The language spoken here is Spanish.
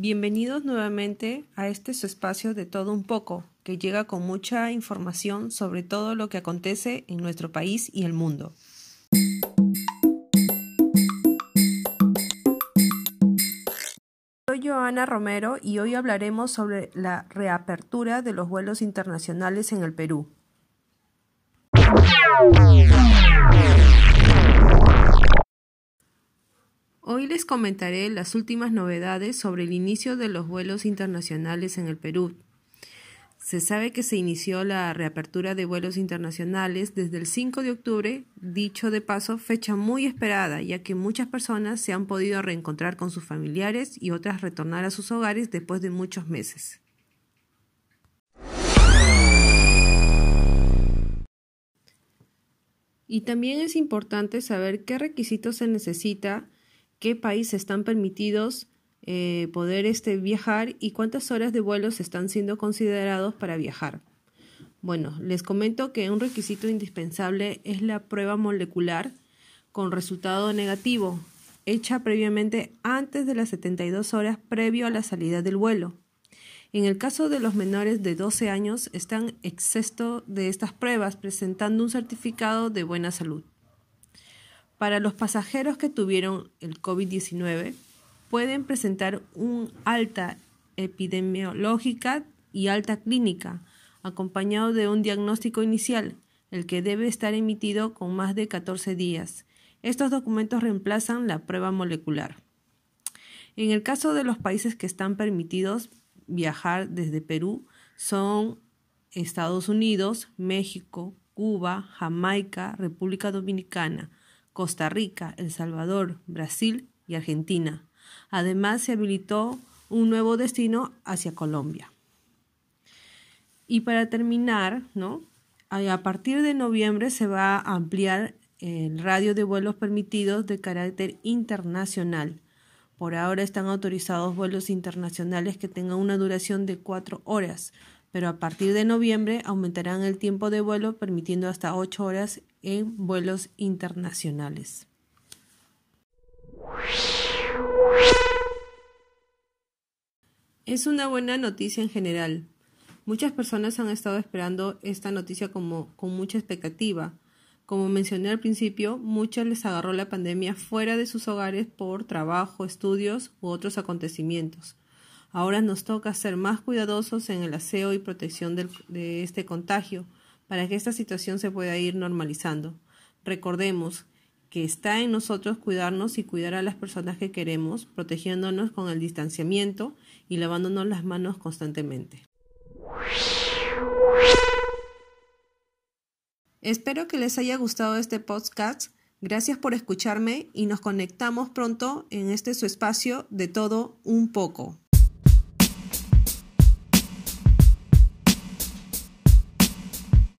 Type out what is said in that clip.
Bienvenidos nuevamente a este su espacio de todo un poco, que llega con mucha información sobre todo lo que acontece en nuestro país y el mundo. Soy Joana Romero y hoy hablaremos sobre la reapertura de los vuelos internacionales en el Perú. Hoy les comentaré las últimas novedades sobre el inicio de los vuelos internacionales en el Perú. Se sabe que se inició la reapertura de vuelos internacionales desde el 5 de octubre, dicho de paso, fecha muy esperada, ya que muchas personas se han podido reencontrar con sus familiares y otras retornar a sus hogares después de muchos meses. Y también es importante saber qué requisitos se necesita qué países están permitidos eh, poder este, viajar y cuántas horas de vuelos están siendo considerados para viajar. Bueno, les comento que un requisito indispensable es la prueba molecular con resultado negativo, hecha previamente antes de las 72 horas previo a la salida del vuelo. En el caso de los menores de 12 años, están exceso de estas pruebas presentando un certificado de buena salud. Para los pasajeros que tuvieron el COVID-19, pueden presentar un alta epidemiológica y alta clínica, acompañado de un diagnóstico inicial, el que debe estar emitido con más de 14 días. Estos documentos reemplazan la prueba molecular. En el caso de los países que están permitidos viajar desde Perú, son Estados Unidos, México, Cuba, Jamaica, República Dominicana, Costa Rica, El Salvador, Brasil y Argentina. Además, se habilitó un nuevo destino hacia Colombia. Y para terminar, ¿no? a partir de noviembre se va a ampliar el radio de vuelos permitidos de carácter internacional. Por ahora están autorizados vuelos internacionales que tengan una duración de cuatro horas, pero a partir de noviembre aumentarán el tiempo de vuelo permitiendo hasta 8 horas en vuelos internacionales. Es una buena noticia en general. Muchas personas han estado esperando esta noticia como, con mucha expectativa. Como mencioné al principio, muchas les agarró la pandemia fuera de sus hogares por trabajo, estudios u otros acontecimientos. Ahora nos toca ser más cuidadosos en el aseo y protección de este contagio para que esta situación se pueda ir normalizando. Recordemos que está en nosotros cuidarnos y cuidar a las personas que queremos, protegiéndonos con el distanciamiento y lavándonos las manos constantemente. Espero que les haya gustado este podcast. Gracias por escucharme y nos conectamos pronto en este su espacio de todo un poco.